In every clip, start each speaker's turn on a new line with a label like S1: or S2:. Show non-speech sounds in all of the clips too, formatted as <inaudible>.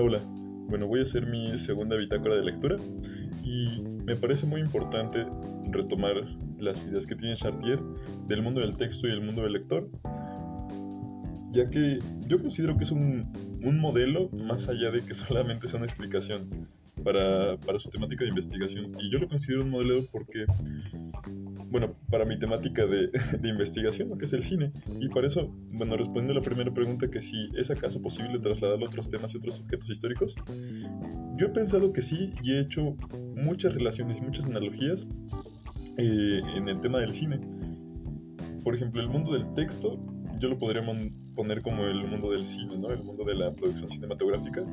S1: Hola. Bueno, voy a hacer mi segunda bitácora de lectura y me parece muy importante retomar las ideas que tiene Chartier del mundo del texto y el mundo del lector, ya que yo considero que es un, un modelo más allá de que solamente sea una explicación para, para su temática de investigación. Y yo lo considero un modelo porque bueno, para mi temática de, <laughs> de, investigación, lo que es el cine. Y para eso, bueno, respondiendo a la primera pregunta, que si es acaso posible trasladar otros temas y otros objetos históricos, yo he pensado que sí y he hecho muchas relaciones y muchas analogías eh, en el tema del cine. Por ejemplo, el mundo del texto, yo lo podría poner como el mundo del cine, ¿no? El mundo de la producción cinematográfica.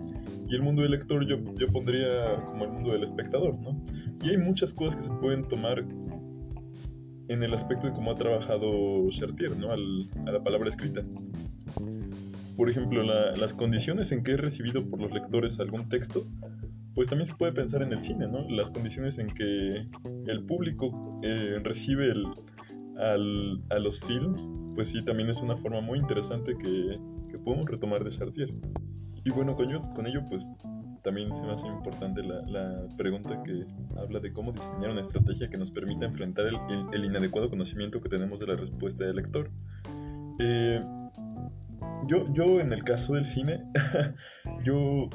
S1: Y el mundo del lector yo, yo pondría como el mundo del espectador, ¿no? Y hay muchas cosas que se pueden tomar en el aspecto de cómo ha trabajado Chartier, ¿no? Al, a la palabra escrita. Por ejemplo, la, las condiciones en que he recibido por los lectores algún texto, pues también se puede pensar en el cine, ¿no? Las condiciones en que el público eh, recibe el, al, a los films, pues sí, también es una forma muy interesante que, que podemos retomar de Chartier. Y bueno, con ello, con ello pues también se me hace importante la, la, pregunta que habla de cómo diseñar una estrategia que nos permita enfrentar el, el, el inadecuado conocimiento que tenemos de la respuesta del lector. Eh, yo, yo, en el caso del cine, <laughs> yo...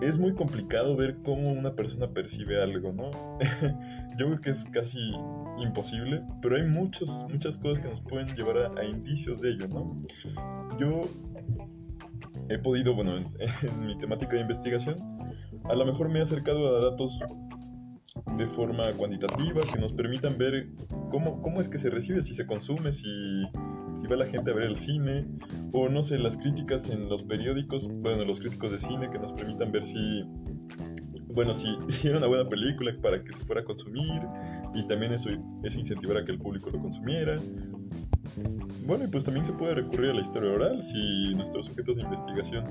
S1: Es muy complicado ver cómo una persona percibe algo, ¿no? <laughs> yo creo que es casi imposible, pero hay muchos, muchas cosas que nos pueden llevar a, a indicios de ello, ¿no? Yo he podido, bueno, en, <laughs> en, mi temática de investigación, a lo mejor me he acercado a datos de forma cuantitativa que nos permitan ver cómo, cómo es que se recibe, si se consume, si, si va la gente a ver el cine, o no sé, las críticas en los periódicos, bueno, los críticos de cine que nos permitan ver si, bueno, si, <laughs> si era una buena película para que se fuera a consumir, y también eso, eso incentivara que el público lo consumiera, bueno, y pues también se puede recurrir a la historia oral si nuestros sujetos de investigación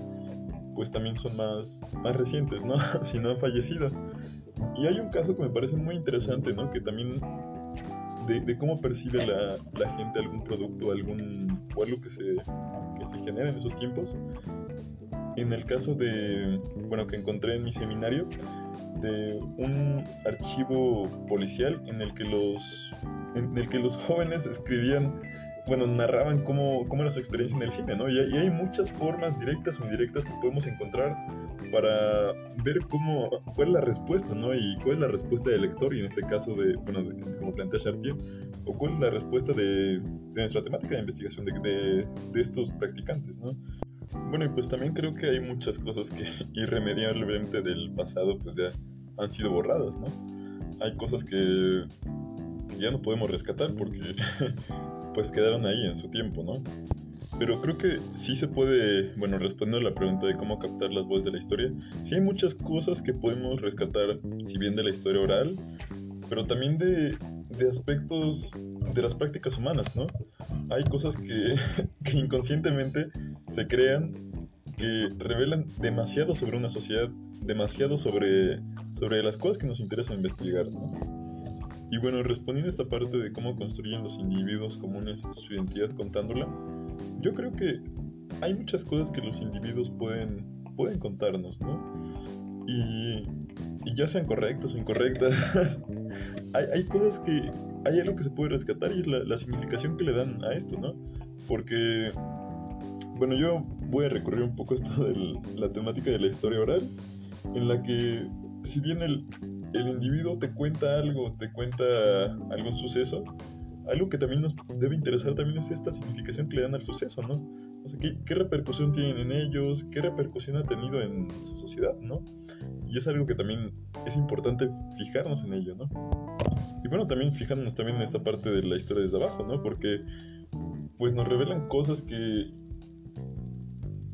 S1: pues también son más, más recientes, ¿no? <laughs> si no han fallecido. Y hay un caso que me parece muy interesante, ¿no? Que también de, cómo percibe la, la, gente algún producto, algún o algo que se, que se genera en esos tiempos. En el caso de, bueno, que encontré en mi seminario, de un archivo policial en el que los, en el que los jóvenes escribían bueno, narraban cómo, cómo, era su experiencia en el cine, ¿no? Y, y, hay muchas formas directas o indirectas que podemos encontrar para ver cómo, cuál es la respuesta, ¿no? Y cuál es la respuesta del lector, y en este caso de, bueno, de, como plantea Chartier, o cuál es la respuesta de, de nuestra temática de investigación de, de, de estos practicantes, ¿no? Bueno, y pues también creo que hay muchas cosas que <laughs> irremediablemente del pasado pues ya han sido borradas, ¿no? Hay cosas que, ya no podemos rescatar porque <laughs> pues quedaron ahí en su tiempo, ¿no? Pero creo que sí se puede, bueno, respondiendo a la pregunta de cómo captar las voces de la historia, sí hay muchas cosas que podemos rescatar, si bien de la historia oral, pero también de, de aspectos de las prácticas humanas, ¿no? Hay cosas que, <laughs> que inconscientemente se crean que revelan demasiado sobre una sociedad, demasiado sobre, sobre las cosas que nos interesa investigar, ¿no? Y bueno, respondiendo a esta parte de cómo construyen los individuos comunes su identidad contándola, yo creo que hay muchas cosas que los individuos pueden, pueden contarnos, ¿no? Y, y ya sean correctas o incorrectas, <laughs> hay, hay, cosas que, hay algo que se puede rescatar y es la, la significación que le dan a esto, ¿no? Porque, bueno, yo voy a recurrir un poco a esto <laughs> de la temática de la historia oral, en la que, si bien el, el individuo te cuenta algo, te cuenta algún suceso, algo que también nos debe interesar también es esta significación que le dan al suceso, ¿no? O sea, ¿qué, repercusión tienen en ellos? ¿Qué repercusión ha tenido en su sociedad, no? Y es algo que también es importante fijarnos en ello, ¿no? Y bueno, también fijarnos también en esta parte de la historia desde abajo, ¿no? Porque pues nos revelan cosas que,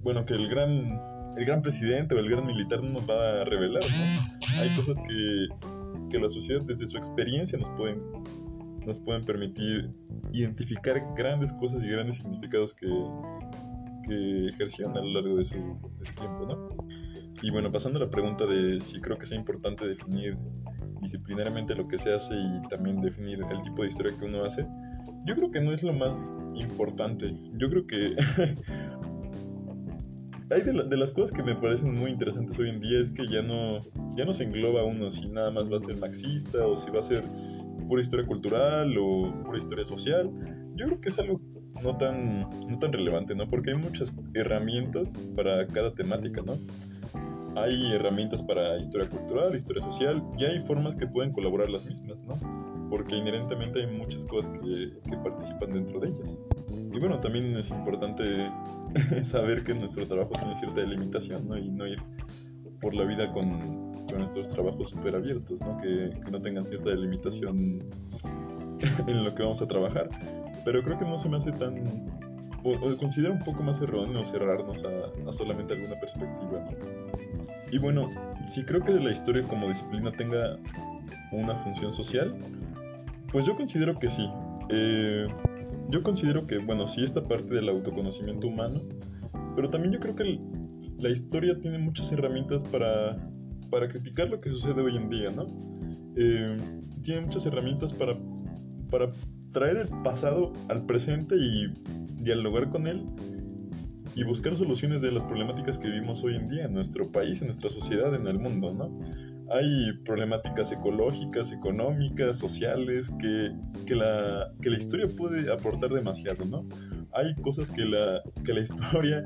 S1: bueno, que el gran, el gran presidente o el gran militar no nos va a revelar, ¿no? hay cosas que, que la sociedad desde su experiencia nos pueden, nos pueden permitir identificar grandes cosas y grandes significados que, que ejercían a lo largo de su, de su tiempo, ¿no? Y bueno, pasando a la pregunta de si creo que sea importante definir disciplinariamente lo que se hace y también definir el tipo de historia que uno hace, yo creo que no es lo más importante. Yo creo que <laughs> hay de, las cosas que me parecen muy interesantes hoy en día es que ya no, ya no se engloba uno si nada más va a ser marxista o si va a ser pura historia cultural o pura historia social. Yo creo que es algo no tan, no tan relevante, ¿no? Porque hay muchas herramientas para cada temática, ¿no? Hay herramientas para historia cultural, historia social, y hay formas que pueden colaborar las mismas, ¿no? Porque inherentemente hay muchas cosas que, que participan dentro de ellas. Y bueno, también es importante <laughs> saber que nuestro trabajo tiene cierta delimitación, ¿no? Y no ir por la vida con, con nuestros trabajos súper abiertos, ¿no? Que, que, no tengan cierta delimitación <laughs> en lo que vamos a trabajar. Pero creo que no se me hace tan... O, considero un poco más erróneo cerrarnos a, a solamente alguna perspectiva, Y bueno, si creo que la historia como disciplina tenga una función social, pues yo considero que sí. Eh, yo considero que, bueno, sí esta parte del autoconocimiento humano, pero también yo creo que la historia tiene muchas herramientas para, para criticar lo que sucede hoy en día, ¿no? Eh, tiene muchas herramientas para, para traer el pasado al presente y dialogar con él y buscar soluciones de las problemáticas que vivimos hoy en día en nuestro país, en nuestra sociedad, en el mundo, ¿no? Hay problemáticas ecológicas, económicas, sociales, que, que, la, que la historia puede aportar demasiado, ¿no? Hay cosas que la, que la historia,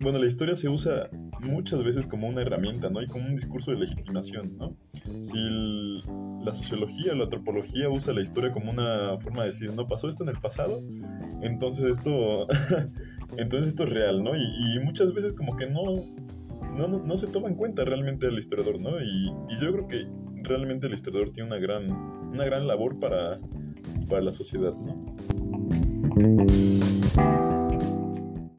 S1: bueno, la historia se usa muchas veces como una herramienta, ¿no? Y como un discurso de legitimación, ¿no? Si la sociología la antropología usa la historia como una forma de decir, no pasó esto en el pasado, entonces esto, <laughs> entonces esto es real, ¿no? Y, y muchas veces como que no, no, no, se toma en cuenta realmente el historiador, ¿no? Y, y, yo creo que realmente el historiador tiene una gran, una gran labor para, para la sociedad, ¿no?